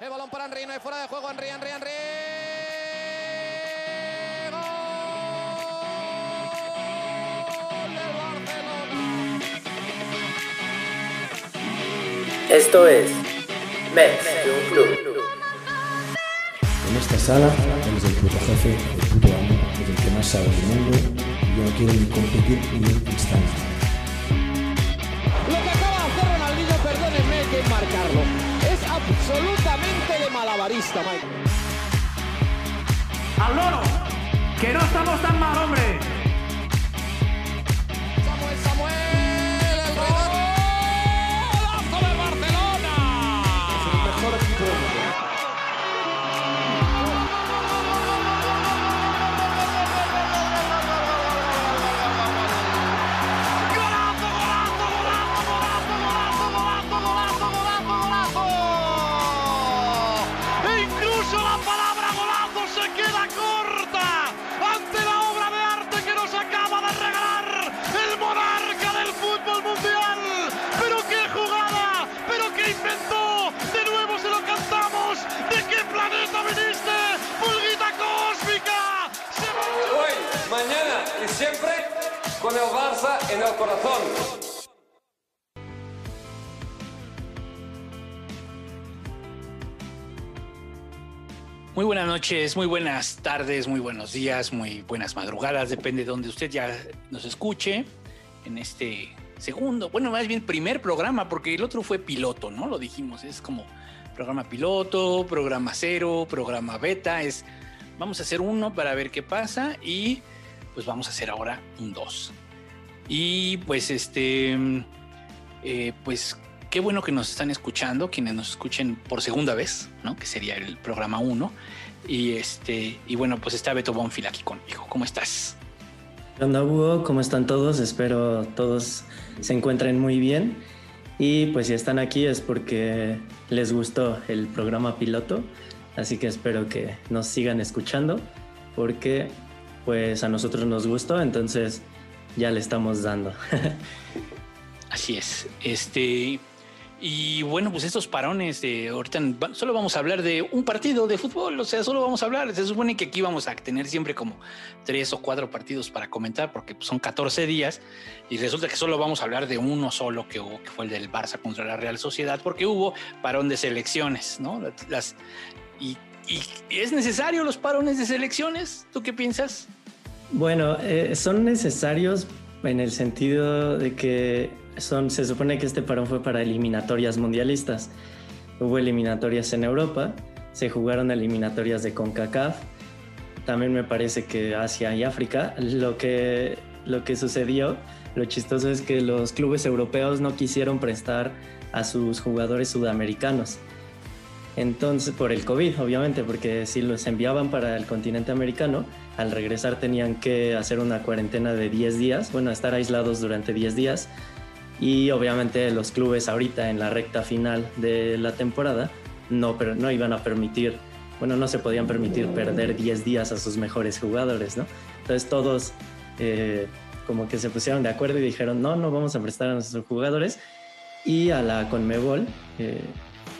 El balón para Henry, no hay fuera de juego. Henry, Henry, Henry. Esto es Mets de un club. En esta sala eres el puto jefe, el puto amo, eres el que más sabe del mundo y yo no quiero ni competir ni un instante. Absolutamente de malabarista, Mike. ¡Al loro! ¡Que no estamos tan mal, hombre! Con el Barça en el corazón. Muy buenas noches, muy buenas tardes, muy buenos días, muy buenas madrugadas, depende de donde usted ya nos escuche en este segundo, bueno, más bien primer programa, porque el otro fue piloto, ¿no? Lo dijimos, es como programa piloto, programa cero, programa beta, es vamos a hacer uno para ver qué pasa y pues vamos a hacer ahora un dos. Y pues este, eh, pues qué bueno que nos están escuchando, quienes nos escuchen por segunda vez, ¿no? Que sería el programa 1. Y este, y bueno, pues está Beto Bonfil aquí conmigo. ¿Cómo estás? ¿Qué onda, Hugo? ¿Cómo están todos? Espero todos se encuentren muy bien. Y pues si están aquí es porque les gustó el programa piloto. Así que espero que nos sigan escuchando porque pues a nosotros nos gustó, entonces ya le estamos dando. Así es. Este, y bueno, pues estos parones de ahorita solo vamos a hablar de un partido de fútbol, o sea, solo vamos a hablar. Se supone que aquí vamos a tener siempre como tres o cuatro partidos para comentar, porque son 14 días, y resulta que solo vamos a hablar de uno solo que hubo, que fue el del Barça contra la Real Sociedad, porque hubo parón de selecciones, ¿no? Las, y, y es necesario los parones de selecciones. ¿Tú qué piensas? Bueno, eh, son necesarios en el sentido de que son, se supone que este parón fue para eliminatorias mundialistas. Hubo eliminatorias en Europa, se jugaron eliminatorias de CONCACAF, también me parece que Asia y África. Lo que, lo que sucedió, lo chistoso es que los clubes europeos no quisieron prestar a sus jugadores sudamericanos. Entonces, por el COVID, obviamente, porque si los enviaban para el continente americano, al regresar tenían que hacer una cuarentena de 10 días, bueno, estar aislados durante 10 días. Y obviamente los clubes ahorita en la recta final de la temporada no, pero no iban a permitir, bueno, no se podían permitir perder 10 días a sus mejores jugadores, ¿no? Entonces todos eh, como que se pusieron de acuerdo y dijeron, no, no vamos a prestar a nuestros jugadores. Y a la Conmebol eh,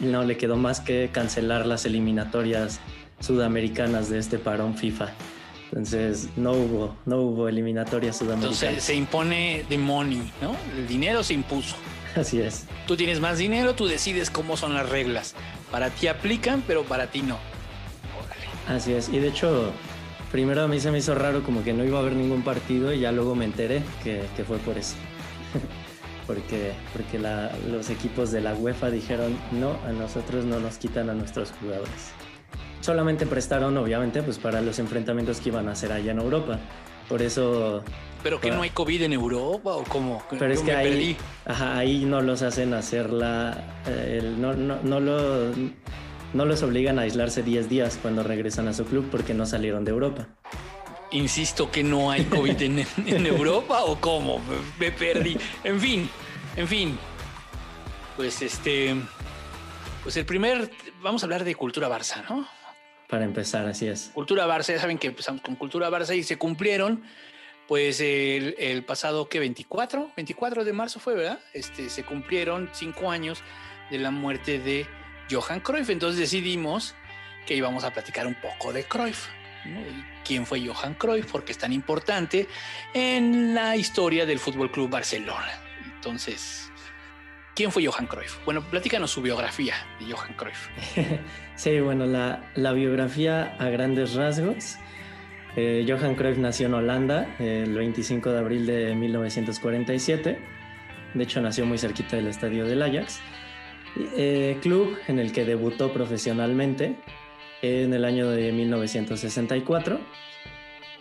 no le quedó más que cancelar las eliminatorias sudamericanas de este parón FIFA. Entonces no hubo, no hubo eliminatorias sudamericanas. Entonces se impone the money, ¿no? El dinero se impuso. Así es. Tú tienes más dinero, tú decides cómo son las reglas. Para ti aplican, pero para ti no. Órale. Así es. Y de hecho, primero a mí se me hizo raro como que no iba a haber ningún partido y ya luego me enteré que, que fue por eso. porque porque la- los equipos de la UEFA dijeron, no, a nosotros no nos quitan a nuestros jugadores. Solamente prestaron, obviamente, pues para los enfrentamientos que iban a hacer allá en Europa. Por eso ¿Pero que no hay COVID en Europa o cómo? Pero es Yo que me ahí, perdí. ajá, ahí no los hacen hacer la. eh, el- no, no, no, lo- no los obligan a aislarse 10 días cuando regresan a su club porque no salieron de Europa. Insisto que no hay COVID en, en Europa o cómo. Me perdí. En fin, en fin. Pues este. Pues el primer. Vamos a hablar de cultura Barça, ¿no? Para empezar, así es. Cultura Barça, ya saben que empezamos con Cultura Barça y se cumplieron, pues el, el pasado que 24, 24 de marzo fue, ¿verdad? Este, se cumplieron cinco años de la muerte de Johan Cruyff. Entonces decidimos que íbamos a platicar un poco de Cruyff. ¿no? ¿Quién fue Johan Cruyff? Porque es tan importante en la historia del Fútbol Club Barcelona. Entonces, ¿quién fue Johan Cruyff? Bueno, platícanos su biografía de Johan Cruyff. sí, bueno, la, biografía a grandes rasgos. Eh, Johan Cruyff nació en Holanda el 25 de abril de 1947. De hecho, nació muy cerquita del estadio del Ajax. Eh, club en el que debutó profesionalmente en el año de 1964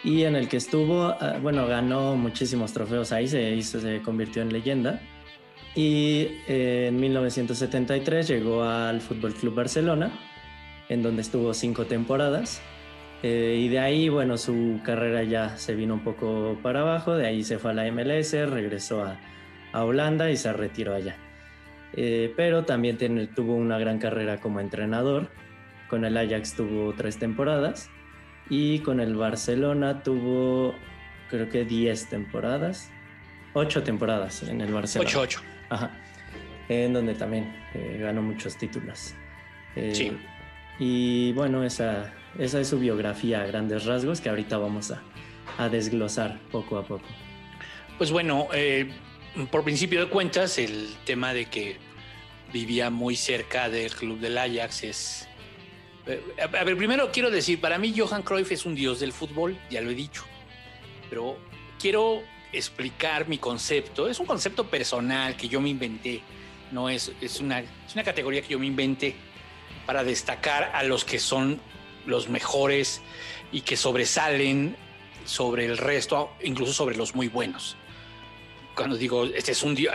y en el que estuvo, ah, bueno, ganó muchísimos trofeos ahí, se, se convirtió en leyenda. Y eh, en 1973 llegó al Fútbol Club Barcelona, en donde estuvo cinco temporadas. Eh, y de ahí, bueno, su carrera ya se vino un poco para abajo, de ahí se fue a la MLS, regresó a, a Holanda y se retiró allá. Eh, pero también tiene, tuvo una gran carrera como entrenador. Con el Ajax tuvo tres temporadas y con el Barcelona tuvo creo que 10 temporadas, 8 temporadas en el Barcelona. 8, 8. Ajá. En donde también eh, ganó muchos títulos. Eh, Sí. Y bueno, esa, esa es su biografía a grandes rasgos que ahorita vamos a, a desglosar poco a poco. Pues bueno, eh, por principio de cuentas, el tema de que vivía muy cerca del club del Ajax es... eh, A ver, primero quiero decir, para mí Johan Cruyff es un dios del fútbol, ya lo he dicho, pero quiero explicar mi concepto. Es un concepto personal que yo me inventé, no es, es, una, es una categoría que yo me inventé para destacar a los que son los mejores y que sobresalen sobre el resto, incluso sobre los muy buenos cuando digo, este es un dios,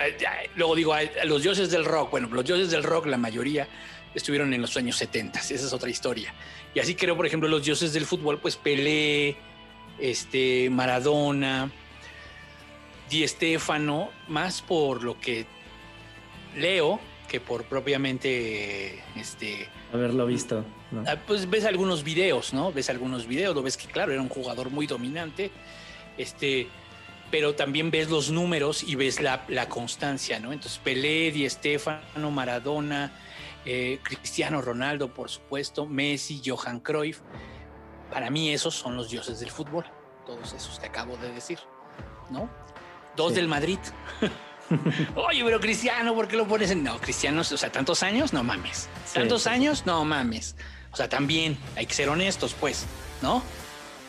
luego digo, los dioses del rock, bueno, los dioses del rock, la mayoría estuvieron en los años 70, esa es otra historia. Y así creo, por ejemplo, los dioses del fútbol, pues Pelé, este, Maradona, Di Stéfano, más por lo que leo que por propiamente, este, Haberlo visto. ¿no? Ah, pues ves algunos videos, ¿no? Ves algunos videos, lo ves que claro, era un jugador muy dominante, este, pero también ves los números y ves la, la constancia, ¿no? Entonces Pelé, Di Stéfano, Maradona, eh, Cristiano Ronaldo, por supuesto, Messi, Johan Cruyff, para mí esos son los dioses del fútbol, todos esos que acabo de decir, ¿no? Dos Sí. del Madrid. Oye, pero Cristiano, ¿por qué lo pones en.? No, Cristiano, o sea, tantos años, no mames. Tantos sí, sí. años, no mames. O sea, también hay que ser honestos, pues, ¿no?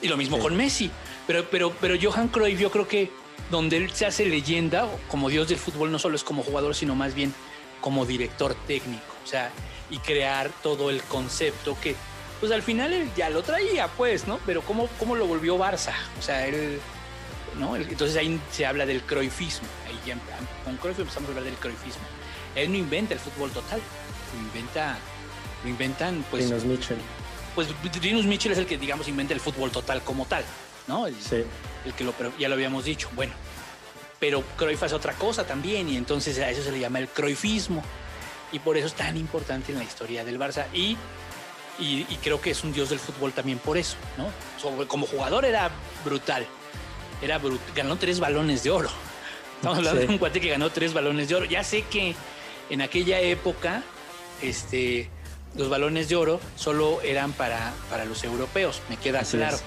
Y lo mismo Sí. con Messi. Pero, pero, pero Johan Cruyff, yo creo que donde él se hace leyenda como dios del fútbol, no solo es como jugador, sino más bien como director técnico. Sea, y crear todo el concepto que, pues al final él ya lo traía, pues, ¿no? Pero ¿cómo, cómo lo volvió Barça? O sea, él. ¿no? Entonces ahí se habla del cruyffismo. Ahí ya con Cruyff empezamos a hablar del cruyffismo. Él no inventa el fútbol total, lo inventa, lo inventan, pues, Rinos Mitchell. pues Rinus Mitchell es el que, digamos, inventa el fútbol total como tal, ¿no? El, Sí. el que lo, pero ya lo habíamos dicho, bueno. Pero Cruyff hace otra cosa también y entonces a eso se le llama el cruyffismo. Y por eso es tan importante en la historia del Barça. Y, y, y creo que es un dios del fútbol también por eso, ¿no? Sobre- como jugador era brutal. Era brut- ganó tres balones de oro. Estamos hablando Sí. de un cuate que ganó tres balones de oro. Ya sé que en aquella época, este, los balones de oro solo eran para, para los europeos, me queda Así claro. es.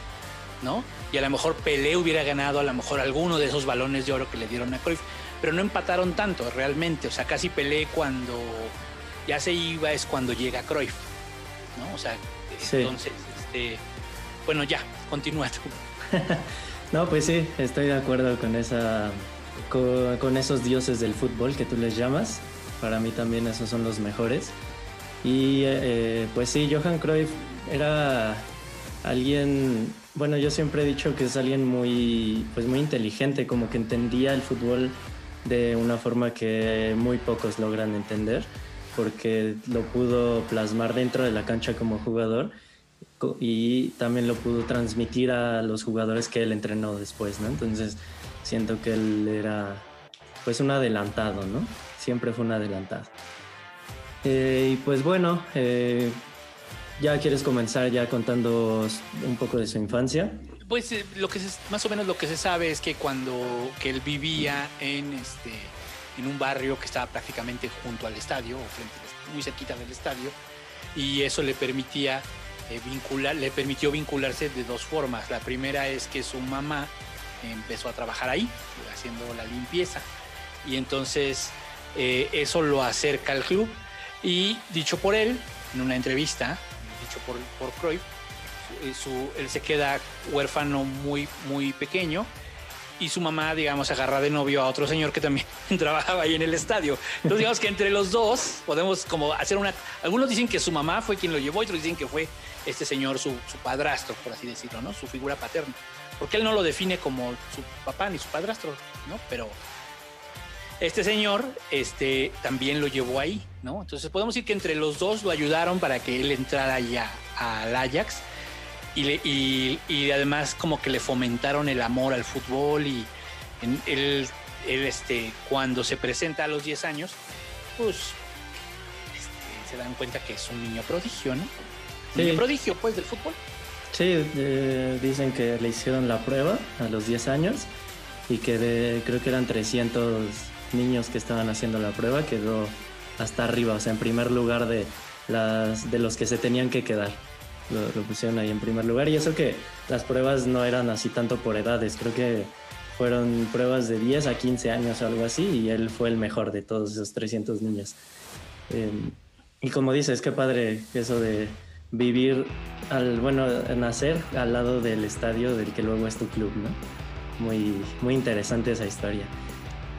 ¿no? Y a lo mejor Pelé hubiera ganado a lo mejor alguno de esos balones de oro que le dieron a Cruyff, pero no empataron tanto realmente, o sea, casi Pelé cuando ya se iba es cuando llega Cruyff, ¿no? O sea, Sí. entonces, este, bueno, ya, continúa tú. No, pues sí, estoy de acuerdo con esa con, con esos dioses del fútbol que tú les llamas. Para mí también esos son los mejores. Y eh, pues sí, Johan Cruyff era alguien, bueno, yo siempre he dicho que es alguien muy, pues muy inteligente, como que entendía el fútbol de una forma que muy pocos logran entender, porque lo pudo plasmar dentro de la cancha como jugador y también lo pudo transmitir a los jugadores que él entrenó después, ¿no? Entonces siento que él era pues un adelantado, ¿no? Siempre fue un adelantado. Eh, y pues bueno, eh, ya quieres comenzar ya contando un poco de su infancia. Pues eh, lo que se- más o menos lo que se sabe es que cuando que él vivía en este en un barrio que estaba prácticamente junto al estadio, muy cerquita del estadio, y eso le permitía eh, vincular, le permitió vincularse de dos formas. La primera es que su mamá empezó a trabajar ahí, haciendo la limpieza, y entonces eh, eso lo acerca al club. Y dicho por él, en una entrevista, dicho por, por Cruyff, él se queda huérfano muy, muy pequeño y su mamá, digamos, agarra de novio a otro señor que también trabajaba ahí en el estadio. Entonces, digamos que entre los dos podemos como hacer una... Algunos dicen que su mamá fue quien lo llevó otros dicen que fue este señor su, su padrastro, por así decirlo, ¿no? Su figura paterna. Porque él no lo define como su papá ni su padrastro, ¿no? Pero este señor este, también lo llevó ahí, ¿no? Entonces podemos decir que entre los dos lo ayudaron para que él entrara ya al Ajax y, le, y, y, además como que le fomentaron el amor al fútbol y en, él, él, este, cuando se presenta a los 10 años, pues este, se dan cuenta que es un niño prodigio, ¿no? Sí. Niño prodigio, pues, del fútbol. Sí, eh, dicen que le hicieron la prueba a los 10 años y que de, creo que eran 300 niños que estaban haciendo la prueba, quedó hasta arriba, o sea, en primer lugar de, las, de los que se tenían que quedar. Lo, lo, pusieron ahí en primer lugar. Y eso que las pruebas no eran así tanto por edades, creo que fueron pruebas de 10 a 15 años o algo así, y él fue el mejor de todos esos 300 niños. Eh, y como dices, qué padre eso de vivir, al, bueno, nacer al lado del estadio del que luego es tu club, ¿no? Muy, muy interesante esa historia.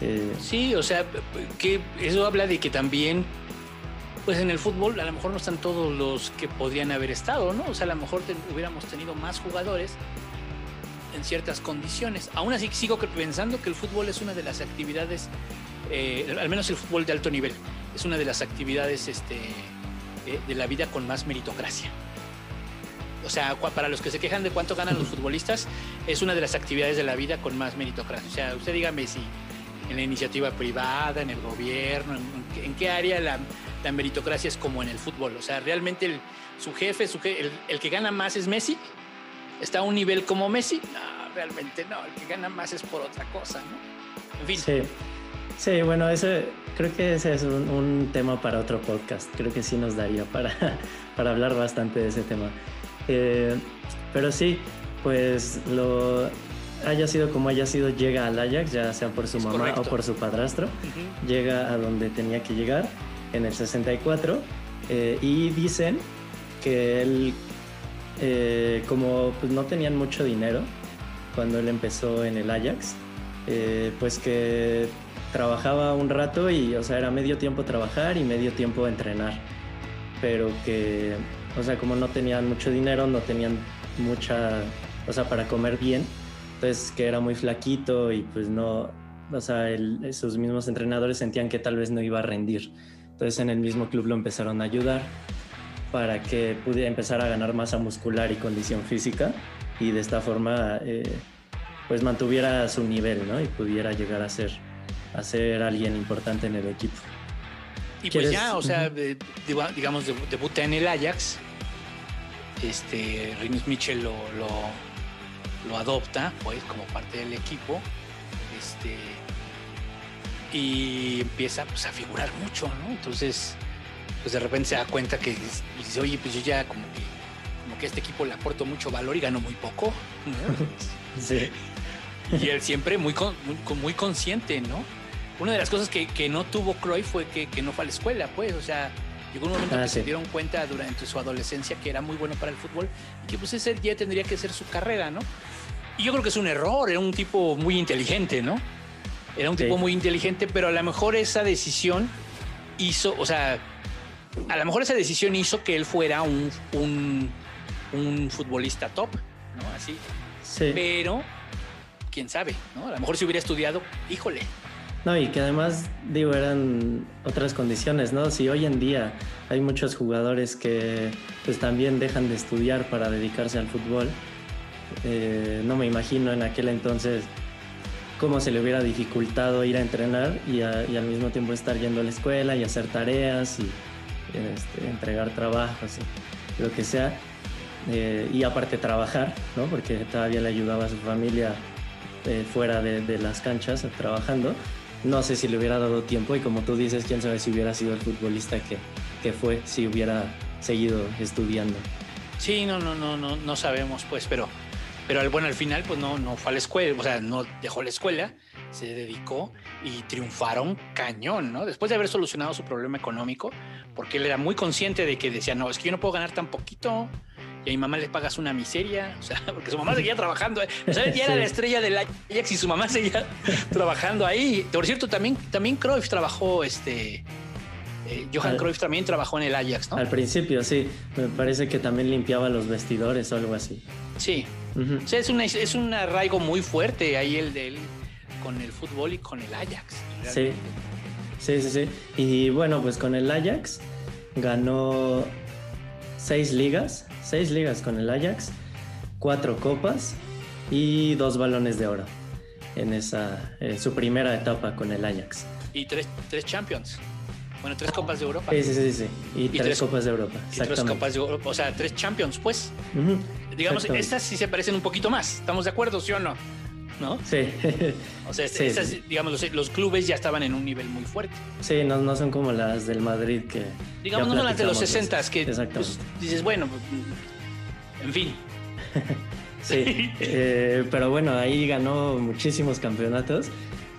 Eh, sí, o sea, que eso habla de que también pues en el fútbol a lo mejor no están todos los que podrían haber estado, ¿no? O sea, a lo mejor te, hubiéramos tenido más jugadores en ciertas condiciones. Aún así sigo pensando que el fútbol es una de las actividades, eh, al menos el fútbol de alto nivel, es una de las actividades este, eh, de la vida con más meritocracia. O sea, para los que se quejan de cuánto ganan los futbolistas, es una de las actividades de la vida con más meritocracia. O sea, usted dígame si en la iniciativa privada, en el gobierno, en, en qué área la, la, meritocracia es como en el fútbol. O sea, realmente el, su jefe, su jefe el, el, que gana más es Messi. ¿Está a un nivel como Messi? No, realmente no. El que gana más es por otra cosa, ¿no? En fin. Sí, sí bueno, ese, creo que ese es un, un, tema para otro podcast. Creo que sí nos daría para, para hablar bastante de ese tema. Eh, pero sí, pues lo, haya sido como haya sido, llega al Ajax, ya sea por su es mamá correcto. o por su padrastro, uh -huh. llega a donde tenía que llegar en el 64 eh, y dicen que él, eh, como pues, no tenían mucho dinero cuando él empezó en el Ajax, eh, pues que trabajaba un rato y, o sea, era medio tiempo trabajar y medio tiempo entrenar, pero que, o sea, como no tenían mucho dinero, no tenían mucha, o sea, para comer bien, entonces que era muy flaquito y pues no, o sea, el, sus mismos entrenadores sentían que tal vez no iba a rendir. Entonces en el mismo club lo empezaron a ayudar para que pudiera empezar a ganar masa muscular y condición física y de esta forma eh, pues mantuviera su nivel, ¿no? Y pudiera llegar a ser, a ser alguien importante en el equipo. Y pues ya, o sea, uh -huh. digamos, debuta en el Ajax. Este, Rinus Mitchell lo, lo lo adopta pues como parte del equipo este y empieza pues a figurar mucho no entonces pues de repente se da cuenta que dice oye pues yo ya como que como que a este equipo le aporto mucho valor y gano muy poco ¿no? sí. y él siempre muy, muy, muy consciente no una de las cosas que, que no tuvo Croy fue que, que, no fue a la escuela pues o sea llegó un momento ah, que sí. se dieron cuenta durante su adolescencia que era muy bueno para el fútbol y que pues ese día tendría que ser su carrera, ¿no? Y yo creo que es un error, era un tipo muy inteligente, ¿no? Era un tipo muy inteligente, pero a lo mejor esa decisión hizo, o sea, a lo mejor esa decisión hizo que él fuera un, un, un futbolista top, ¿no? Así. Sí. Pero, quién sabe, ¿no? A lo mejor si hubiera estudiado, híjole, no, y que además, digo, eran otras condiciones, ¿no? Si hoy en día hay muchos jugadores que pues también dejan de estudiar para dedicarse al fútbol, eh, no me imagino en aquel entonces cómo se le hubiera dificultado ir a entrenar y, a, y al mismo tiempo estar yendo a la escuela y hacer tareas y este, entregar trabajos, y lo que sea. Eh, y aparte trabajar, ¿no? Porque todavía le ayudaba a su familia eh, fuera de, de las canchas trabajando no sé si le hubiera dado tiempo y como tú dices, quién sabe si hubiera sido el futbolista que, que fue, si hubiera seguido estudiando. Sí, no, no, no, no, no sabemos, pues, pero, pero bueno, al final, pues no, no fue a la escuela, o sea, no dejó la escuela, se dedicó y triunfaron cañón, ¿no? Después de haber solucionado su problema económico, porque él era muy consciente de que decía, no, es que yo no puedo ganar tan poquito. Y a mi mamá le pagas una miseria, o sea, porque su mamá seguía trabajando, ¿eh? sea, ya era Sí. la estrella del Ajax y su mamá seguía trabajando ahí. Por cierto, también, también Cruyff trabajó, este, eh, Johan Al- Cruyff también trabajó en el Ajax, ¿no? Al principio, sí, me parece que también limpiaba los vestidores o algo así. Sí, O sea, es, una, es un arraigo muy fuerte ahí el de él con el fútbol y con el Ajax. Sí, sí, sí, sí. Y bueno, pues con el Ajax ganó seis ligas, seis ligas con el Ajax, cuatro copas y dos balones de oro en esa en su primera etapa con el Ajax. Y tres, tres Champions. Bueno, tres Copas de Europa. Sí, sí, sí, sí. Y, tres, tres- copas de Europa. Y tres. Copas de Europa. O sea, tres Champions, pues. Digamos, estas sí se parecen un poquito más. ¿Estamos de acuerdo, sí o no? ¿No? Sí, O sea, Sí, estas, sí. digamos, los, los clubes ya estaban en un nivel muy fuerte. sí, no, no son como las del Madrid que. Digamos, no las de los platicamos 60 que pues, dices, bueno, en fin. Sí, eh, pero bueno, ahí ganó muchísimos campeonatos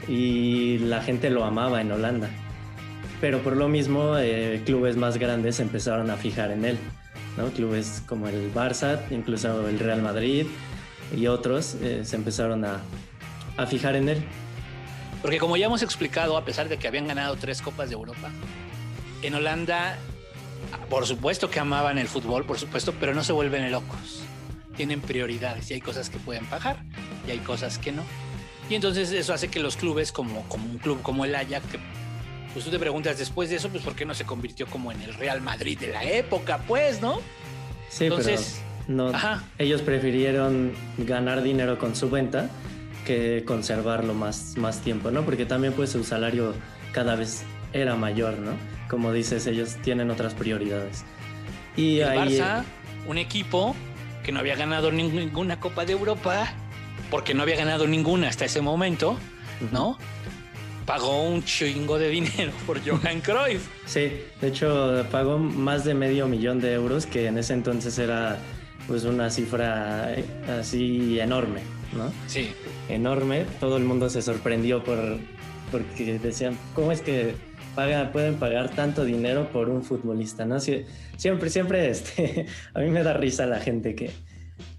y la gente lo amaba en Holanda. Pero por lo mismo, eh, clubes más grandes empezaron a fijar en él, ¿no? Clubes como el Barça, incluso el Real Madrid y otros eh, se empezaron a, fijar en él. Porque como ya hemos explicado, a pesar de que habían ganado tres Copas de Europa, en Holanda, por supuesto que amaban el fútbol, por supuesto, pero no se vuelven locos. Tienen prioridades y hay cosas que pueden pagar y hay cosas que no. Y entonces eso hace que los clubes, como, un club como el Ajax, pues tú te preguntas después de eso, pues ¿por qué no se convirtió como en el Real Madrid de la época? Pues, ¿no? Sí, Entonces, pero no, ajá. ellos prefirieron ganar dinero con su venta que conservarlo más, más tiempo, ¿no? Porque también pues su salario cada vez era mayor, ¿no? Como dices, ellos tienen otras prioridades. Y el ahí, Barça, un equipo que no había ganado ning- ninguna Copa de Europa, porque no había ganado ninguna hasta ese momento, ¿no? Pagó un chingo de dinero por Johan Cruyff. Sí, de hecho pagó más de medio millón de euros, que en ese entonces era pues una cifra eh, así enorme, ¿no? Sí, enorme. Todo el mundo se sorprendió por porque decían, ¿cómo es que pueden pagar tanto dinero por un futbolista? ¿no? Sie- siempre, siempre, este, a mí me da risa la gente que,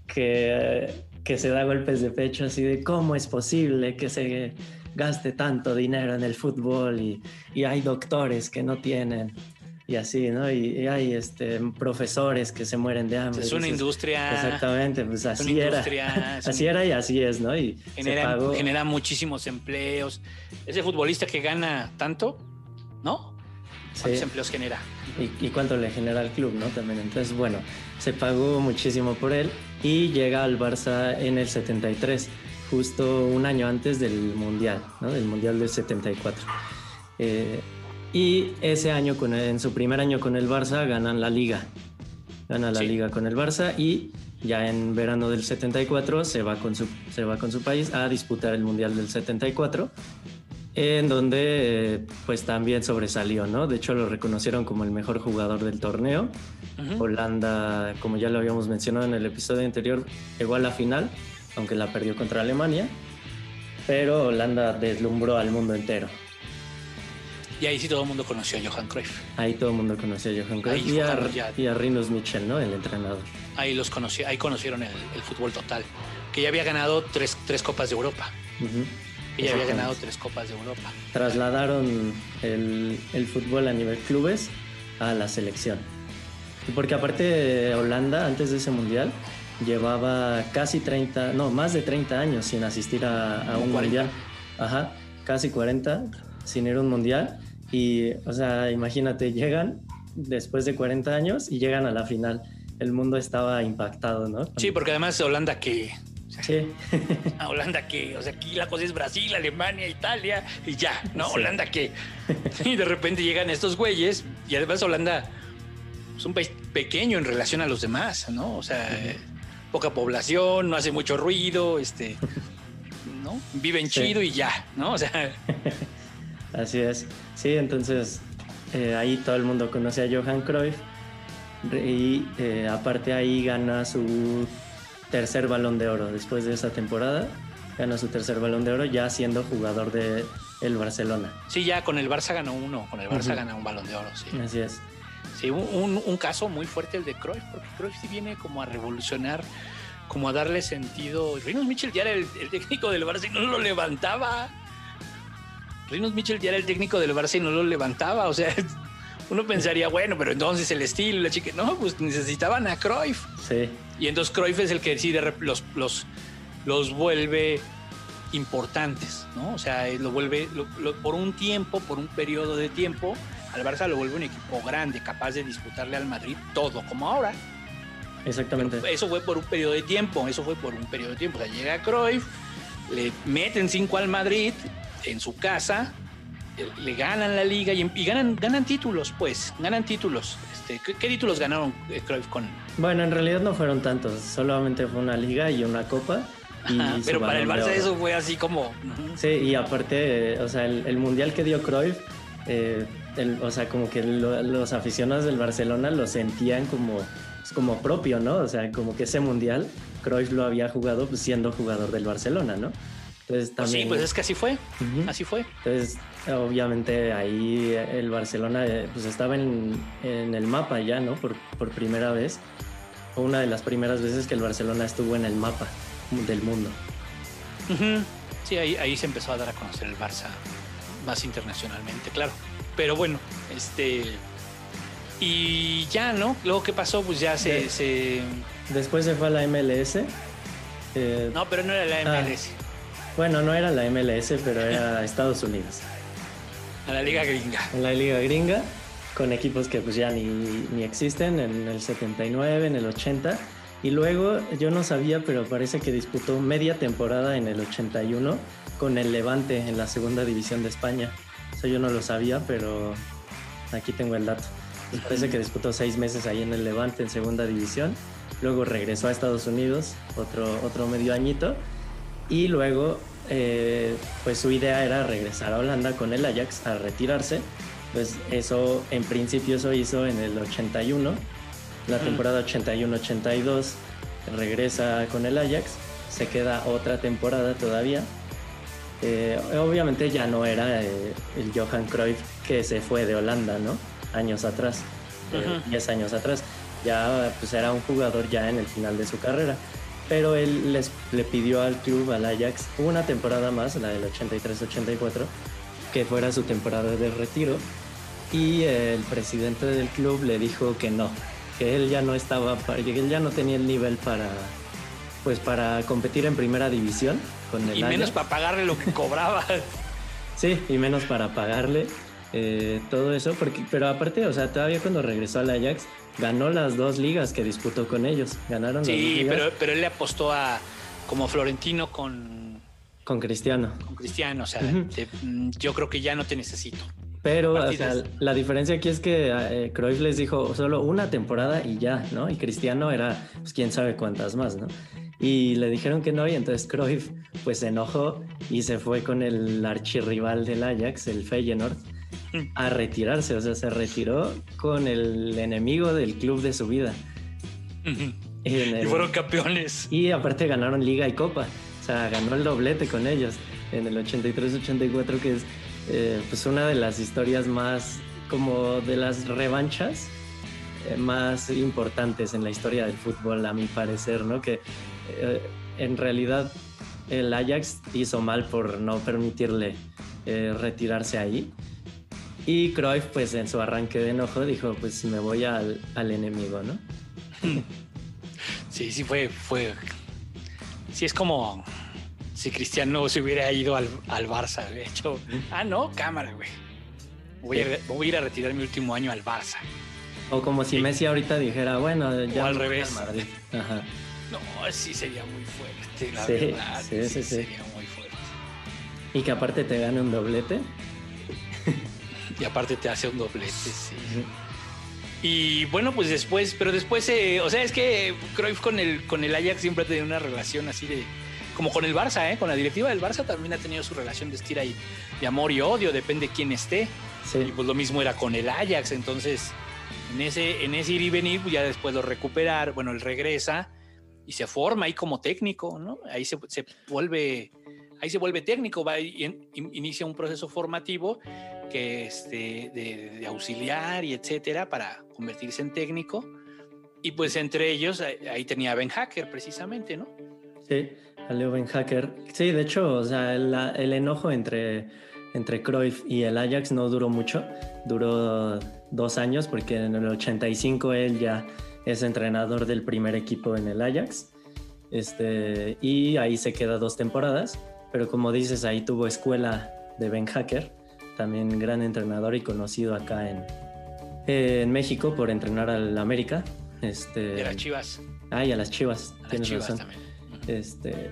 que, que se da golpes de pecho así de cómo es posible que se gaste tanto dinero en el fútbol y, y hay doctores que no tienen y así, ¿no? Y, y hay este, profesores que se mueren de hambre. es una Dices, industria. Exactamente, pues así era. Así un- era y así es, ¿no? Y se Genera, pagó. genera muchísimos empleos. Ese futbolista que gana tanto, ¿no? ¿Cuántos Sí. empleos genera? y, y cuánto le genera al club, ¿no? También. Entonces, bueno, se pagó muchísimo por él y llega al Barça en el 73, justo un año antes del Mundial, ¿no? Del Mundial del 74. Eh, y ese año, con en su primer año con el Barça, ganan la liga. Gana la Sí. liga con el Barça y ya en verano del 74 se va con su, se va con su país a disputar el Mundial del 74 en donde eh, pues también sobresalió, ¿no? De hecho lo reconocieron como el mejor jugador del torneo. Holanda, como ya lo habíamos mencionado en el episodio anterior, llegó a la final, aunque la perdió contra Alemania, pero Holanda deslumbró al mundo entero. Y ahí sí todo el mundo conoció a Johan Cruyff. Ahí todo el mundo conocía a Johan Cruyff y a, ya. y a Rinus Michel, ¿no? El entrenador. Ahí los conocí, ahí conocieron el, el fútbol total. Que ya había ganado tres, tres Copas de Europa. Que ya había ganado tres Copas de Europa. trasladaron el, el fútbol a nivel clubes a la selección. Porque aparte Holanda, antes de ese mundial, llevaba casi 30, no, más de 30 años sin asistir a, a un 40. mundial. Ajá, casi 40 sin ir a un mundial. Y, o sea, imagínate, llegan después de 40 años y llegan a la final. El mundo estaba impactado, ¿no? Sí, porque además Holanda que Sí. a Holanda que, o sea, aquí la cosa es Brasil, Alemania, Italia y ya, ¿no? Sí. Holanda que. Y de repente llegan estos güeyes y además Holanda es un país pequeño en relación a los demás, ¿no? O sea, poca población, no hace mucho ruido, este, ¿no? Viven Sí. chido y ya, ¿no? O sea, Así es. Sí, entonces eh, ahí todo el mundo conoce a Johan Cruyff y eh, aparte ahí gana su tercer balón de oro. Después de esa temporada gana su tercer balón de oro ya siendo jugador de el Barcelona. Sí, ya con el Barça ganó uno, con el Barça gana un balón de oro, sí. Así es. Sí, un, caso muy fuerte el de Cruyff, porque Cruyff sí viene como a revolucionar, como a darle sentido. Rinus Mitchell ya era el, el técnico del Barça y no lo levantaba. Rinus Mitchell ya era el técnico del Barça y no lo levantaba. O sea, uno pensaría, bueno, pero entonces el estilo, la chica. No, pues necesitaban a Cruyff. Sí, Y entonces Cruyff es el que decide rep- los, los, los vuelve importantes, ¿no? O sea, lo vuelve lo- lo- por un tiempo, por un periodo de tiempo, al Barça lo vuelve un equipo grande, capaz de disputarle al Madrid todo, como ahora. exactamente. Eso fue por un periodo de tiempo, eso fue por un periodo de tiempo. O sea, llega Cruyff, le meten cinco al Madrid en su casa, eh, le ganan la liga y, y ganan, ganan títulos, pues, ganan títulos. Este, ¿qué, qué títulos ganaron eh, Cruyff con, Bueno, en realidad no fueron tantos, solamente fue una liga y una copa. Y Ajá, su pero para el Barça eso fue así como. Sí, y aparte, eh, o sea, el, el mundial que dio Cruyff, eh, el- o sea, como que lo- los aficionados del Barcelona lo sentían como, pues, como propio, ¿no? O sea, como que ese mundial Cruyff lo había jugado pues, siendo jugador del Barcelona, ¿no? Entonces Pues también. sí, pues es que así fue. Así fue. Entonces, obviamente ahí el Barcelona eh, pues estaba en, en el mapa ya, ¿no? Por, por primera vez. Fue una de las primeras veces que el Barcelona estuvo en el mapa del mundo. Sí, ahí, ahí se empezó a dar a conocer el Barça más internacionalmente, claro. Pero bueno, este. Y ya, ¿no? Luego, ¿qué pasó? Pues ya se. De- se- Después se fue a la MLS. eh, No, pero no era la Ah. MLS, Bueno, no era la MLS, pero era Estados Unidos. a la Liga Gringa. En la liga gringa, con equipos que pues ya ni, ni existen, en el 79, en el 80. Y luego, yo no sabía, pero parece que disputó media temporada en el 81 con el Levante en la segunda división de España. Eso yo no lo sabía, pero aquí tengo el dato. Pues parece que disputó seis meses ahí en el Levante en segunda división. Luego regresó a Estados Unidos, otro, otro medio añito. Y luego, eh, pues su idea era regresar a Holanda con el Ajax a retirarse. Pues eso, en principio, eso hizo en el 81, la temporada 81-82. Regresa con el Ajax, se queda otra temporada todavía. Eh, obviamente ya no era eh, el Johan Cruyff que se fue de Holanda, ¿no? Años atrás, eh, Ujú. 10 años atrás. Ya pues era un jugador ya en el final de su carrera. Pero él les, le pidió al club, al Ajax, una temporada más, la del 83-84, que fuera su temporada de retiro. Y eh, el presidente del club le dijo que no, que él ya no estaba, que él ya no tenía el nivel para, pues para competir en primera división con el Y menos Ajax. para pagarle lo que cobraba. Sí, y menos para pagarle eh, todo eso, porque, pero aparte, o sea, todavía cuando regresó al Ajax, ganó las dos ligas que disputó con ellos. Ganaron las dos Sí, ligas pero, pero él le apostó a. Como Florentino con, con Cristiano. con Cristiano. O sea, te- mm, yo creo que ya no te necesito. Pero o sea, la diferencia aquí es que eh, Cruyff les dijo solo una temporada y ya, ¿no? Y Cristiano era, pues quién sabe cuántas más, ¿no? Y le dijeron que no y entonces Cruyff pues se enojó y se fue con el archirrival del Ajax, el Feyenoord, a retirarse, o sea, se retiró con el enemigo del club de su vida. El- Y fueron campeones. y aparte ganaron Liga y Copa. O sea, ganó el doblete con ellos en el 83-84, que es eh, pues una de las historias más, como de las revanchas eh, más importantes en la historia del fútbol, a mi parecer, ¿no? Que eh, en realidad el Ajax hizo mal por no permitirle eh, retirarse ahí. Y Cruyff, pues en su arranque de enojo, dijo, pues me voy al, al enemigo, ¿no? Sí, sí fue, fue. Sí es como si Cristiano se hubiera ido al, al Barça. De hecho, ah, no, cámara, güey. Voy, a, voy a ir a retirar mi último año al Barça. O como si Sí. Messi ahorita dijera, bueno, ya O al revés. Madrid. Ajá. No, sí sería muy fuerte, la Sí, verdad. sí, sí, sí. Sería muy fuerte. Y que aparte te gane un doblete. Y aparte te hace un doblete, sí. Y bueno, pues después, pero después, eh, o sea, es que Cruyff con el, con el Ajax siempre ha tenido una relación así de, como con el Barça, ¿eh? con la directiva del Barça también ha tenido su relación de estira y de amor y odio, depende de quién esté. Sí. Y pues lo mismo era con el Ajax, entonces en ese, en ese ir y venir, pues ya después lo recuperar, bueno, él regresa y se forma ahí como técnico, ¿no? Ahí se, se vuelve, ahí se vuelve técnico, va y in- inicia un proceso formativo que este, de, de auxiliar y etcétera para convertirse en técnico. Y pues entre ellos, ahí tenía Ben Hacker precisamente, ¿no? Sí, a Leo Ben Hacker. Sí, de hecho, o sea, el, el enojo entre, entre Cruyff y el Ajax no duró mucho. Duró dos años porque en el 85 él ya es entrenador del primer equipo en el Ajax. Este, y ahí se queda dos temporadas. Pero como dices, ahí tuvo escuela de Ben Hacker, también gran entrenador y conocido acá en, en México por entrenar al América. Este, De las Chivas. Ah, y a las Chivas. a las tienes Chivas razón. también. Este.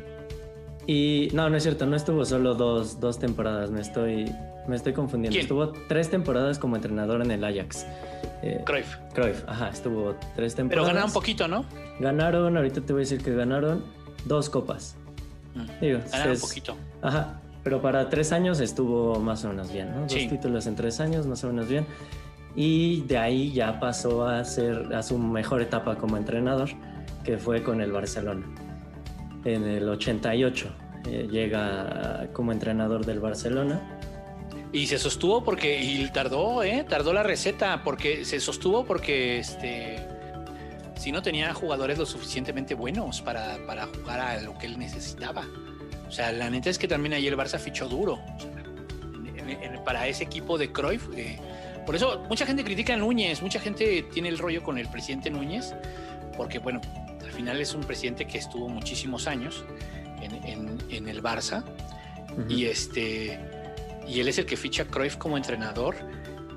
Y no, no es cierto, no estuvo solo dos, dos temporadas, me estoy, me estoy confundiendo. ¿Quién? Estuvo tres temporadas como entrenador en el Ajax. Eh, Cruyff. Cruyff, ajá, estuvo tres Pero temporadas. ganaron un poquito, ¿no? Ganaron, ahorita te voy a decir que ganaron dos copas. Mm. Digo, Ganaron un es- poquito. Ajá, pero para tres años estuvo más o menos bien, ¿no? Dos títulos en tres años, más o menos bien. Y de ahí ya pasó a ser a su mejor etapa como entrenador, que fue con el Barcelona. En el 88 eh, llega como entrenador del Barcelona. Y se sostuvo porque, y tardó, ¿eh? Tardó la receta, porque se sostuvo porque, este, si no tenía jugadores lo suficientemente buenos para, para jugar a lo que él necesitaba. O sea, la neta es que también ahí el Barça fichó duro. O sea, en- en- para ese equipo de Cruyff. eh, por eso mucha gente critica a Núñez, mucha gente tiene el rollo con el presidente Núñez, porque bueno, al final es un presidente que estuvo muchísimos años en, en- el Barça y este y él es el que ficha a Cruyff como entrenador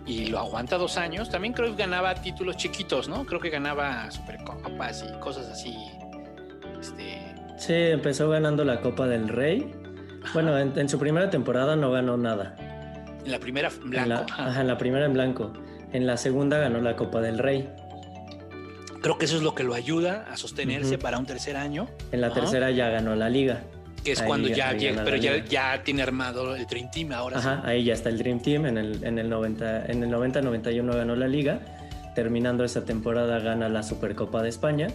y lo aguanta dos años. También Cruyff ganaba títulos chiquitos, ¿no? Creo que ganaba supercopas y cosas así. Este, Sí, empezó ganando la Copa del Rey. Bueno, en, en su primera temporada no ganó nada. en la primera En blanco. la, ajá. ajá, en la primera en blanco. En la segunda ganó la Copa del Rey. Creo que eso es lo que lo ayuda a sostenerse para un tercer año, En la Ajá. tercera ya ganó la liga. Que es Ahí- cuando ya llega, pero ya, ya tiene armado el Dream Team ahora. sí. Ajá, ahí ya está el Dream Team. En el, en el 90, en el 90-91 ganó la liga. Terminando esa temporada gana la Supercopa de España.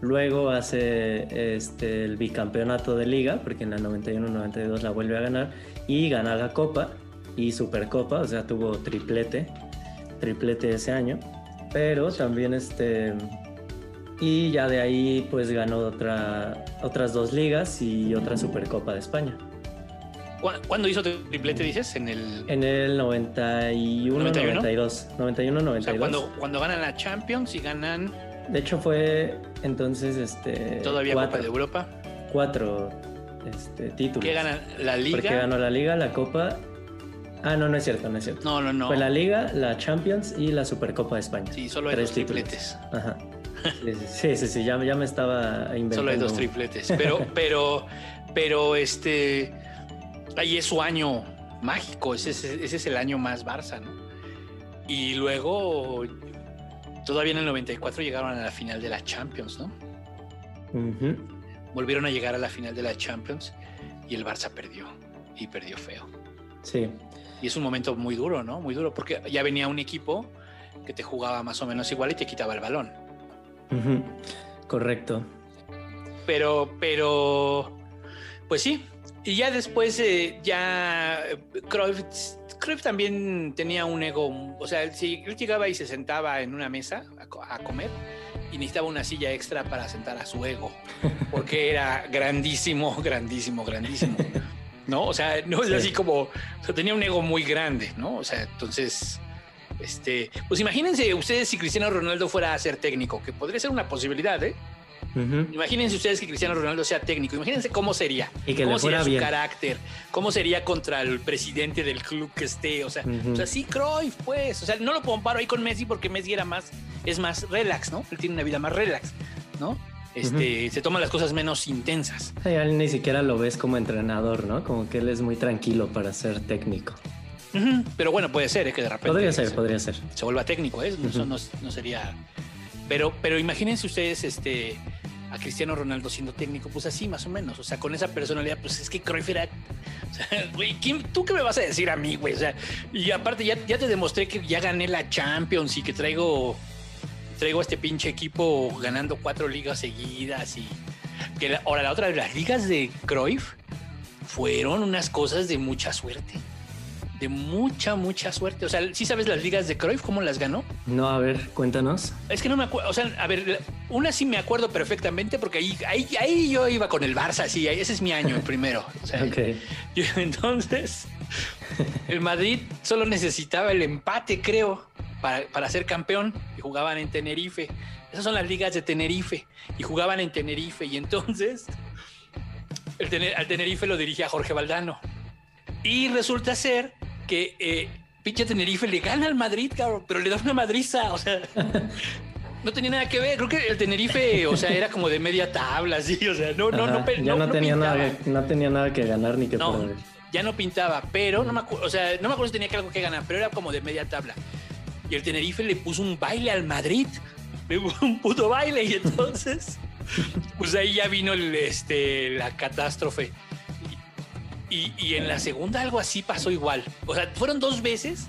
Luego hace este, el bicampeonato de liga, porque en la 91-92 la vuelve a ganar. Y gana la Copa y Supercopa, o sea, tuvo triplete. Triplete ese año. Pero también este... Y ya de ahí pues ganó otra, otras dos ligas y otra Supercopa de España. ¿Cu- ¿Cuándo hizo triplete, dices? En el. En el 91, 91? 92. 91, o 92. sea, cuando, cuando ganan la Champions y ganan De hecho fue entonces este todavía cuatro, Copa de Europa. cuatro este, títulos. que ganan la Liga? Porque ganó la Liga, la Copa. Ah, no, no es cierto, no es cierto. No, no, no. Fue la Liga, la Champions y la Supercopa de España. Sí, solo hay Tres dos títulos. tripletes. Ajá. Sí, sí, sí, ya, ya me estaba inventando. Solo hay dos tripletes. Pero, pero, pero este. Ahí es su año mágico. Ese, es- ese es el año más Barça, ¿no? Y luego, todavía en el 94 llegaron a la final de la Champions, ¿no? Ujú. Volvieron a llegar a la final de la Champions y el Barça perdió. Y perdió feo. Sí, Y es un momento muy duro, ¿no? Muy duro porque ya venía un equipo que te jugaba más o menos igual y te quitaba el balón. Correcto. Pero, pero, pues sí. Y ya después, eh, ya eh, Cruyff, Cruyff también tenía un ego. O sea, si él llegaba y se sentaba en una mesa a, co- a comer y necesitaba una silla extra para sentar a su ego, porque era grandísimo, grandísimo, grandísimo. ¿No? O sea, no es Sí. así como. O sea, tenía un ego muy grande, ¿no? O sea, entonces. Este, pues imagínense ustedes si Cristiano Ronaldo fuera a ser técnico, que podría ser una posibilidad, ¿eh? Imagínense ustedes que Cristiano Ronaldo sea técnico. Imagínense cómo sería. Y que cómo sería su carácter. Cómo sería contra el presidente del club que esté. O sea, o sea, sí, Cruyff, pues. O sea, no lo comparo ahí con Messi porque Messi era más, es más relax, ¿no? Él tiene una vida más relax, ¿no? Este, se toma las cosas menos intensas. Ay, él ni siquiera lo ves como entrenador, ¿no? Como que él es muy tranquilo para ser técnico. Ujú, Pero bueno, puede ser, ¿eh? que de repente Podría ser, se, podría ser. se vuelva técnico, ¿eh? Eso no, no sería. Pero, pero imagínense ustedes, este, a Cristiano Ronaldo siendo técnico, pues así más o menos, o sea, con esa personalidad, pues es que Cruyff era, o sea, güey, ¿quién- ¿tú qué me vas a decir a mí, güey? O sea, y aparte ya, ya te demostré que ya gané la Champions y que traigo, traigo a este pinche equipo ganando cuatro ligas seguidas y que la- ahora la otra, las ligas de Cruyff fueron unas cosas de mucha suerte. De mucha, mucha suerte. O sea, ¿sí sabes las ligas de Cruyff cómo las ganó? No, a ver, cuéntanos. Es que no me acuerdo, o sea, a ver, una sí me acuerdo perfectamente porque ahí, ahí, ahí yo iba con el Barça, sí, ese es mi año, el primero. O sea, yo- entonces, el Madrid solo necesitaba el empate, creo, para, para ser campeón y jugaban en Tenerife. Esas son las ligas de Tenerife y jugaban en Tenerife y entonces el Tener- al Tenerife lo dirigía Jorge Valdano. Y resulta ser que eh, pinche Tenerife le gana al Madrid, cabrón, pero le da una madriza, o sea, no tenía nada que ver. Creo que el Tenerife, o sea, era como de media tabla, sí, o sea, no, no, Ajá, no, pe- ya no, tenía pintaba. nada, no tenía nada que ganar ni que No, perder. ya no pintaba, pero no me acuerdo, o sea, no me acuerdo si tenía que algo que ganar, pero era como de media tabla. Y el Tenerife le puso un baile al Madrid, le puso un puto baile y entonces, pues ahí ya vino el, este, la catástrofe. Y, y en la segunda algo así pasó igual. O sea, fueron dos veces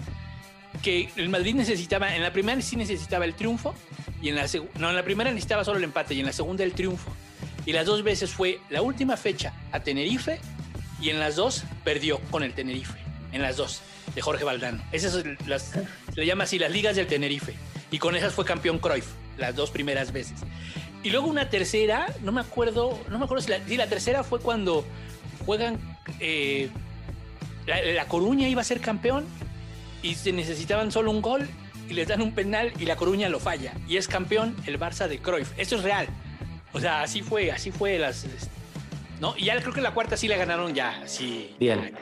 que el Madrid necesitaba, en la primera sí necesitaba el triunfo y en la no, en la primera necesitaba solo el empate y en la segunda el triunfo. Y las dos veces fue la última fecha a Tenerife y en las dos perdió con el Tenerife. En las dos, de Jorge Valdano. Esas son las, le llama así las ligas del Tenerife. Y con esas fue campeón Cruyff, las dos primeras veces. Y luego una tercera, no me acuerdo, no me acuerdo si la, sí, la tercera fue cuando juegan, eh, la, la Coruña iba a ser campeón y se necesitaban solo un gol y les dan un penal y la Coruña lo falla. Y es campeón el Barça de Cruyff. Esto es real. O sea, así fue, así fue las... ¿No? Y ya creo que la cuarta sí la ganaron ya, así. Bien.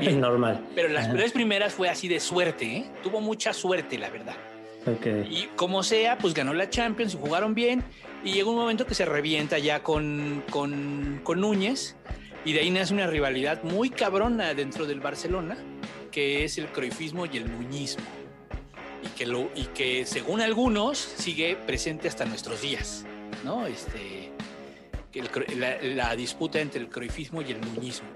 Bien. Normal. Pero las Ajá. tres primeras fue así de suerte, ¿eh? Tuvo mucha suerte, la verdad. Ok. Y como sea, pues ganó la Champions y jugaron bien. Y llegó un momento que se revienta ya con, con, con Núñez. Y de ahí nace una rivalidad muy cabrona dentro del Barcelona, que es el croifismo y el nuñismo. Y que, lo, y que según algunos sigue presente hasta nuestros días, ¿no? Este, la, la disputa entre el croifismo y el nuñismo.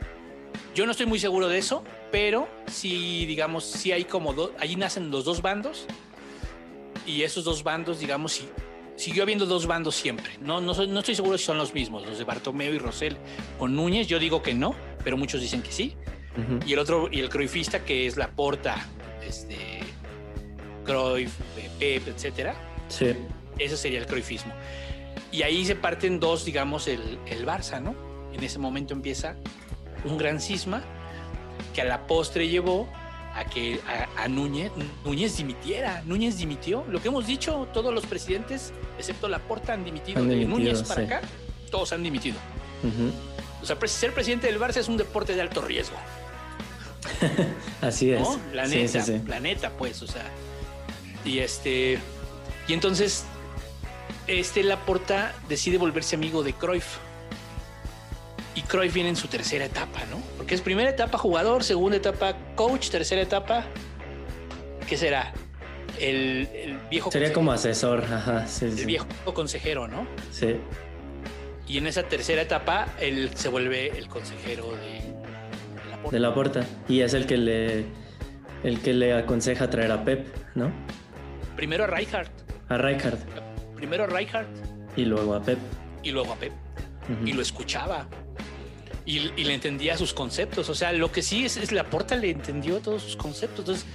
Yo no estoy muy seguro de eso, pero sí, digamos, sí hay como dos, allí nacen los dos bandos y esos dos bandos, digamos, sí, siguió habiendo dos bandos siempre. No, no, no estoy seguro si son los mismos, los de Bartomeu y Rosell con Núñez. Yo digo que no, pero muchos dicen que sí. Y el otro, y el croifista, que es la Porta, este, Cruyff, eh, Pep, etcétera. Sí. Ese sería el croifismo. Y ahí se parten dos, digamos, el, el Barça, ¿no? En ese momento empieza un gran cisma que a la postre llevó a que a, a Núñez, Núñez dimitiera. Núñez dimitió. Lo que hemos dicho, todos los presidentes, excepto Laporta, han dimitido. Han de Núñez para sí. acá, todos han dimitido. O sea, ser presidente del Barça es un deporte de alto riesgo. Así es. ¿no? La Sí, neta, sí, sí. la neta, pues, o sea. Y este. Y entonces, este Laporta decide volverse amigo de Cruyff. Y Cruyff viene en su tercera etapa, ¿no? Porque es primera etapa jugador, segunda etapa coach, tercera etapa. ¿Qué será? El, el viejo Sería consejero- como asesor, ajá. Sí, sí. el viejo consejero, ¿no? Sí. Y en esa tercera etapa, él se vuelve el consejero de, de Laporta. De la puerta. Y es el que le el que le aconseja traer a Pep, ¿no? Primero a Rijkaard, A Rijkaard primero a Rijkaard y luego a Pep. y luego a Pep. Y lo escuchaba y, y le entendía sus conceptos. O sea, lo que sí es, es la Porta le entendió todos sus conceptos. Entonces,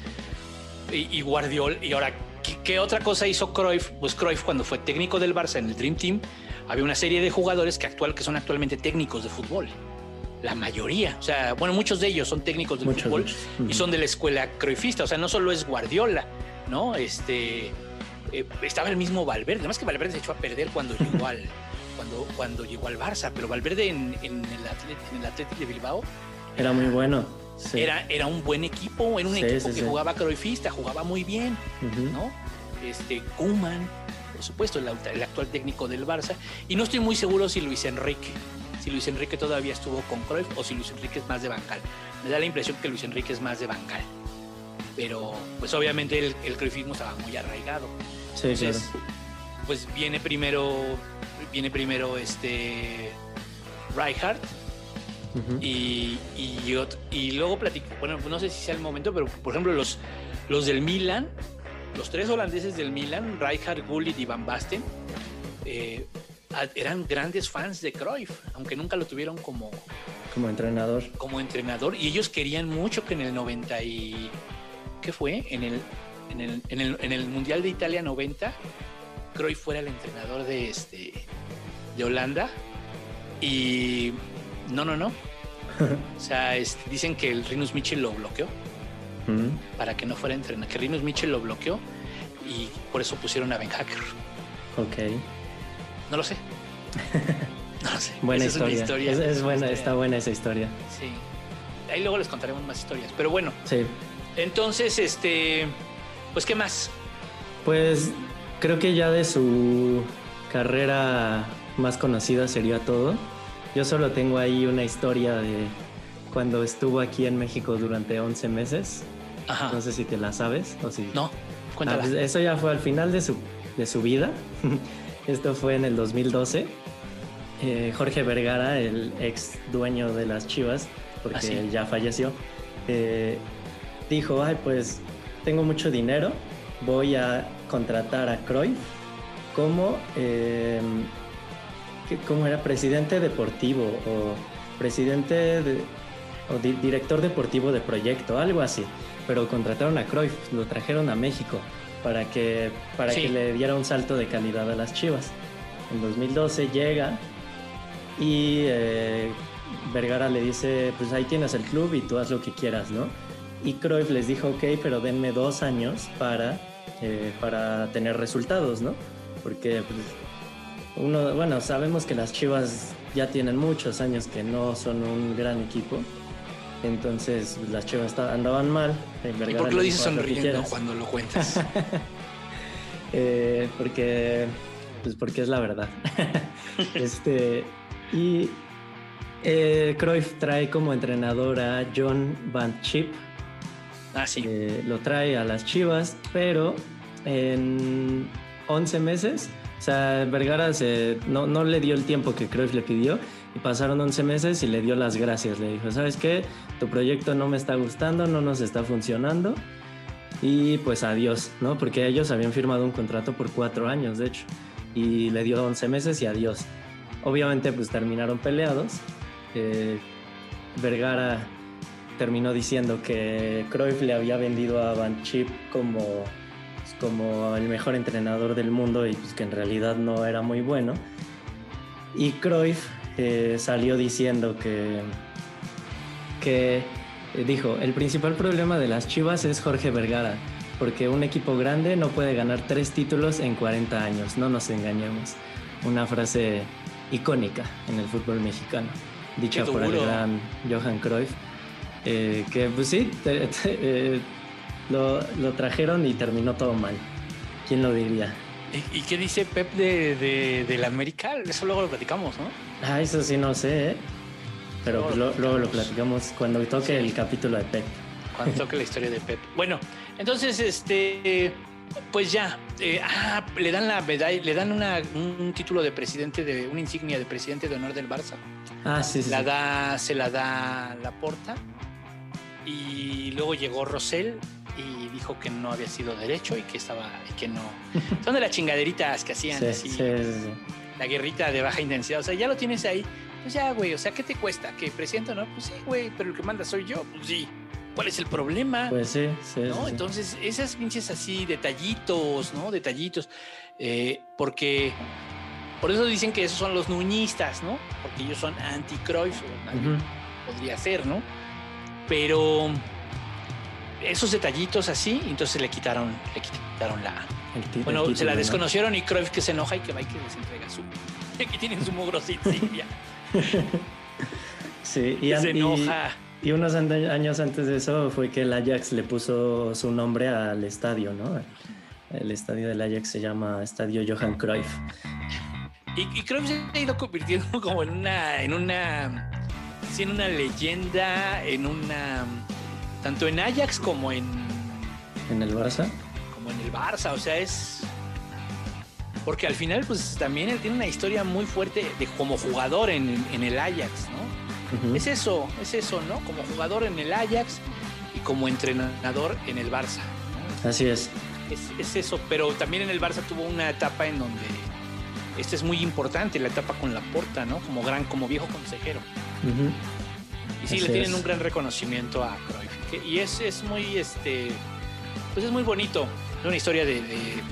y, y Guardiol, y ahora, ¿qué, qué otra cosa hizo Cruyff? Pues Cruyff, cuando fue técnico del Barça en el Dream Team, había una serie de jugadores que, actual, que son actualmente técnicos de fútbol. La mayoría, o sea, bueno, muchos de ellos son técnicos de Muchos, fútbol muchos. y son de la escuela cruyffista. O sea, no solo es Guardiola, ¿no? Este eh, estaba el mismo Valverde. Además que Valverde se echó a perder cuando llegó al cuando, cuando llegó al Barça, pero Valverde en, en el Atlético, en el Athletic de Bilbao Era muy bueno. Sí. era, era un buen equipo, era un Sí, equipo sí, que jugaba cruyffista, jugaba muy bien, Ujú. ¿no? Este Koeman, por supuesto, el, el actual técnico del Barça, y no estoy muy seguro si Luis Enrique, si Luis Enrique todavía estuvo con Cruyff o si Luis Enrique es más de bancal. Me da la impresión que Luis Enrique es más de bancal. Pero, pues obviamente el, el estaba muy arraigado. Sí, claro. Pues viene primero, viene primero este Ujú. y, y, luego platico, bueno, no sé si sea el momento, pero por ejemplo los, los del Milan, los tres holandeses del Milan, Rijkaard, Gullit y Van Basten, eh, eran grandes fans de Cruyff, aunque nunca lo tuvieron como, Como entrenador. como entrenador y ellos querían mucho que en el 90 y ¿qué fue? En el en el, en el, en el Mundial de Italia 90 Cruyff fuera el entrenador de este de Holanda y no no no o sea este, dicen que el Rinus Michel lo bloqueó Ujú. para que no fuera entrenador que Rinus Michel lo bloqueó y por eso pusieron a Ben Hacker Ok. no lo sé no lo sé Buena Esa es historia. Es, es buena, está buena esa historia. sí ahí luego les contaremos más historias pero bueno Sí. Entonces, este, pues, ¿qué más? Pues creo que ya de su carrera más conocida sería todo. Yo solo tengo ahí una historia de cuando estuvo aquí en México durante 11 meses. Ajá. No sé si te la sabes o si... No, cuéntala. Ah, pues eso ya fue al final de su, de su vida. Esto fue en el 2012. Eh, Jorge Vergara, el ex dueño de las Chivas, porque Ah, sí. él ya falleció, eh, dijo, ay, pues tengo mucho dinero, voy a contratar a Cruyff como, eh, ¿qué- ¿cómo era? Presidente deportivo o presidente de- o di- director deportivo de proyecto, algo así. Pero contrataron a Cruyff, lo trajeron a México para que, para Sí. que le diera un salto de calidad a las Chivas. En 2012 llega y eh, Vergara le dice, pues ahí tienes el club y tú haz lo que quieras, ¿no? Y Cruyff les dijo, ok, pero denme dos años para, eh, para tener resultados, ¿no? Porque pues, uno, bueno, sabemos que las Chivas ya tienen muchos años que no son un gran equipo. Entonces pues, las Chivas andaban mal. ¿Y por qué lo dices dijo, "Haz lo que sonriendo quieras". cuando lo cuentas? Eh, porque, pues porque es la verdad. este, y eh, Cruyff trae como entrenador a John Van Chip, Ah, sí. eh, lo trae a las Chivas, pero en 11 meses, o sea, Vergara se- no, no le dio el tiempo que Cruyff le pidió y pasaron 11 meses y le dio las gracias. Le dijo, ¿sabes qué? Tu proyecto no me está gustando, no nos está funcionando y pues adiós, ¿no? Porque ellos habían firmado un contrato por cuatro años, de hecho, y le dio 11 meses y adiós. Obviamente pues terminaron peleados. Eh, Vergara terminó diciendo que Cruyff le había vendido a Van Chip como, pues, como el mejor entrenador del mundo y pues que en realidad no era muy bueno. Y Cruyff eh, salió diciendo que, que eh, dijo, el principal problema de las Chivas es Jorge Vergara, porque un equipo grande no puede ganar tres títulos en 40 años, no nos engañemos. Una frase icónica en el fútbol mexicano, dicha por el gran Johan Cruyff, eh, que pues sí, te- te- eh, lo, lo trajeron y terminó todo mal. ¿Quién lo diría? ¿Y, y qué dice Pep de, de, del América? Eso luego lo platicamos, ¿no? Ah, eso sí no sé, ¿eh? Pero Luego pues, lo lo- luego lo platicamos cuando toque el capítulo de Pep. Cuando toque la historia de Pep. Bueno, entonces, este, pues ya, eh, ah, le dan la medalla, le dan una, un título de presidente, de una insignia de presidente de honor del Barça. Ah, sí, sí. La sí. da, se la da la porta y luego llegó Rosell y dijo que no había sido derecho y que estaba y que no son de las chingaderitas que hacían Sí, así sí, sí, sí. la guerrita de baja intensidad o sea ya lo tienes ahí pues ya güey o sea qué te cuesta que presidente o no pues sí güey pero el que manda soy yo pues sí cuál es el problema Pues sí, sí. ¿no? Entonces, esas pinches así, detallitos, ¿no? Detallitos. eh, porque por eso dicen que esos son los nuñistas, ¿no? Porque ellos son anti-Cruyff, o nadie Ujú. podría ser, ¿no? Pero esos detallitos así, entonces le quitaron, le quitaron la. Bueno, se la ¿no? desconocieron y Cruyff que se enoja y que va y que les entrega su. Aquí tienen su mugrosita. Sí, y, se enoja. y unos años antes de eso fue que el Ajax le puso su nombre al estadio, ¿no? El estadio del Ajax se llama Estadio Johan Cruyff. Y, y Cruyff se ha ido convirtiendo como en una, en una, sí, en una leyenda, en una, tanto en Ajax como en, En el Barça. como en el Barça. O sea, es, porque al final pues también él tiene una historia muy fuerte de como jugador en, en el Ajax, ¿no? Es eso, es eso, ¿no? Como jugador en el Ajax y como entrenador en el Barça. ¿no? Así es. Es, es eso, pero también en el Barça tuvo una etapa en donde esta es muy importante, la etapa con la porta, ¿no? Como gran, como viejo consejero. Y sí, Así le tienen es. un gran reconocimiento a Cruyff. que- y es, es muy, este, pues es muy bonito. Es una historia de, de- de-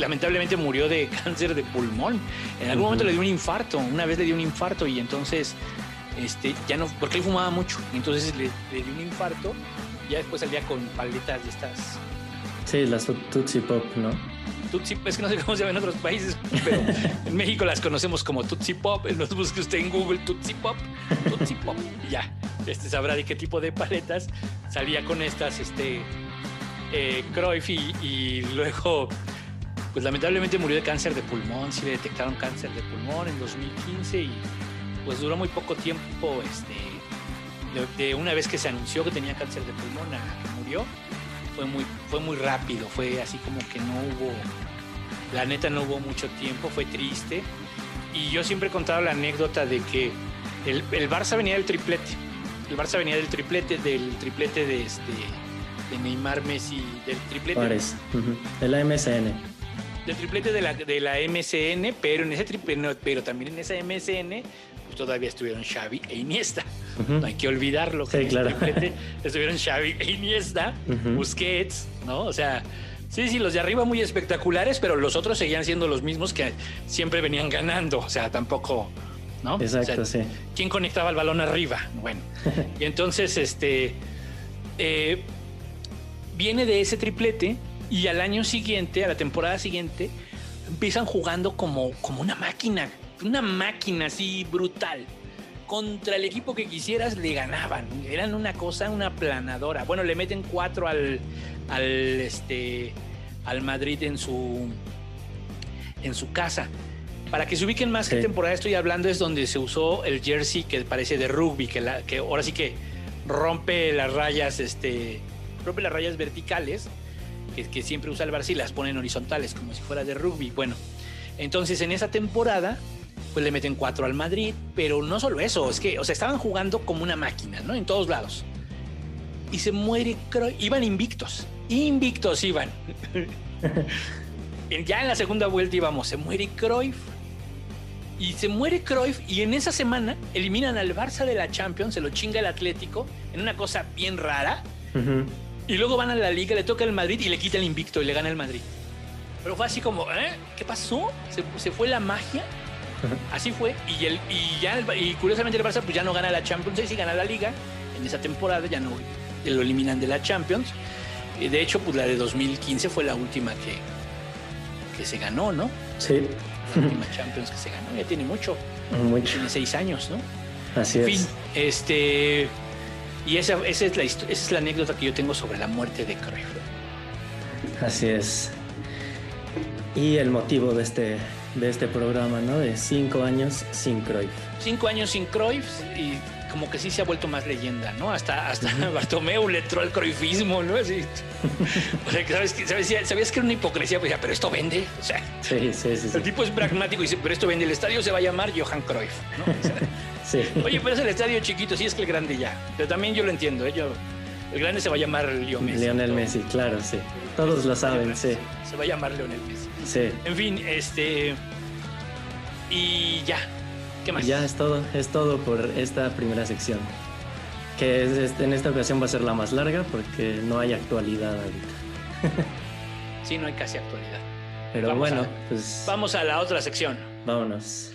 lamentablemente murió de cáncer de pulmón. En algún momento le dio un infarto. Una vez le dio un infarto y entonces, este, ya no, porque él fumaba mucho. y Entonces le, le dio un infarto. Ya después salía con paletas de estas Sí, las Tootsie Pop, ¿no? Tutsi, es que no sé cómo se llama en otros países, pero en México las conocemos como Tutsi Pop. Nos busque usted en Google Tutsi Pop, Tutsi Pop, y ya. Este sabrá de qué tipo de paletas salía con estas, este, eh, Cruyff y, y luego, pues lamentablemente murió de cáncer de pulmón. Sí le detectaron cáncer de pulmón en 2015 y pues duró muy poco tiempo, este, de, de una vez que se anunció que tenía cáncer de pulmón a que murió fue muy, fue muy rápido, fue así como que no hubo, la neta no hubo mucho tiempo, fue triste. Y yo siempre he contado la anécdota de que el, el Barça venía del triplete, el Barça venía del triplete, del triplete de este de Neymar Messi, del triplete, Juárez. Ujú. De la MSN. del triplete de la, de la MSN, pero en ese triple, no, pero también en esa pues todavía estuvieron Xavi e Iniesta. No hay que olvidarlo. Sí, ese claro. estuvieron Xavi e Iniesta. Busquets, ¿no? O sea, sí, sí, los de arriba muy espectaculares, pero los otros seguían siendo los mismos que siempre venían ganando. O sea, tampoco, ¿no? Exacto, O sea, sí. ¿Quién conectaba el balón arriba? Bueno, y entonces, este, eh, viene de ese triplete y al año siguiente, a la temporada siguiente, empiezan jugando como, como una máquina, una máquina así brutal. Contra el equipo que quisieras le ganaban. Eran una cosa, una planadora. Bueno, le meten cuatro al, al, este, al Madrid en su, en su casa. Para que se ubiquen más qué Sí. temporada estoy hablando, es donde se usó el jersey que parece de rugby, que, la, que ahora sí que rompe las rayas, este, rompe las rayas verticales, que, que siempre usa el Barça y las ponen horizontales, como si fuera de rugby. Bueno, entonces en esa temporada, pues le meten cuatro al Madrid, pero no solo eso, es que, o sea, estaban jugando como una máquina, ¿no? En todos lados. Y se muere Cruyff, iban invictos, invictos iban. ya en la segunda vuelta íbamos, se muere Cruyff. Y se muere Cruyff y en esa semana eliminan al Barça de la Champions, se lo chinga el Atlético, en una cosa bien rara. Ujú. Y luego van a la liga, le toca el Madrid y le quita el invicto y le gana el Madrid. Pero fue así como, ¿eh? ¿Qué pasó? ¿Se, se fue la magia? Así fue. Y, el, y, ya el- y curiosamente el Barça pues ya no gana la Champions y sí gana la liga. En esa temporada ya no lo eliminan de la Champions. Y de hecho, pues la de 2015 fue la última que, que se ganó, ¿no? Sí, La última Champions que se ganó. Ya tiene mucho. mucho. Tiene seis años, ¿no? Así En es. fin, este. Y esa, esa, es la, esa es la anécdota que yo tengo sobre la muerte de Cruyff. Así es. Y el motivo de este, de este programa, ¿no? De cinco años sin Cruyff. Cinco años sin Cruyff y como que sí se ha vuelto más leyenda, ¿no? Hasta, hasta Bartomeu le entró al cruyffismo, ¿no? Así. O sea, ¿sabes, sabes- sabías que era una hipocresía, pues, ya, pero esto vende. O sea, Sí, sí, sí. el tipo es pragmático y dice, pero esto vende. El estadio se va a llamar Johan Cruyff, ¿no? O sea, sí. Oye, pero es el estadio chiquito, sí es que el grande ya. Pero también yo lo entiendo, ¿eh? Yo- el grande se va a llamar Leo Messi. Lionel. Messi, claro, sí. Todos lo saben, sí. Se va a llamar Lionel Messi. Sí. En fin, este. Y ya. ¿Qué más? Ya es todo, es todo por esta primera sección. Que es- en esta ocasión va a ser la más larga porque no hay actualidad ahorita. Sí, no hay casi actualidad. Pero Vamos bueno, a- pues Vamos a la otra sección. vámonos.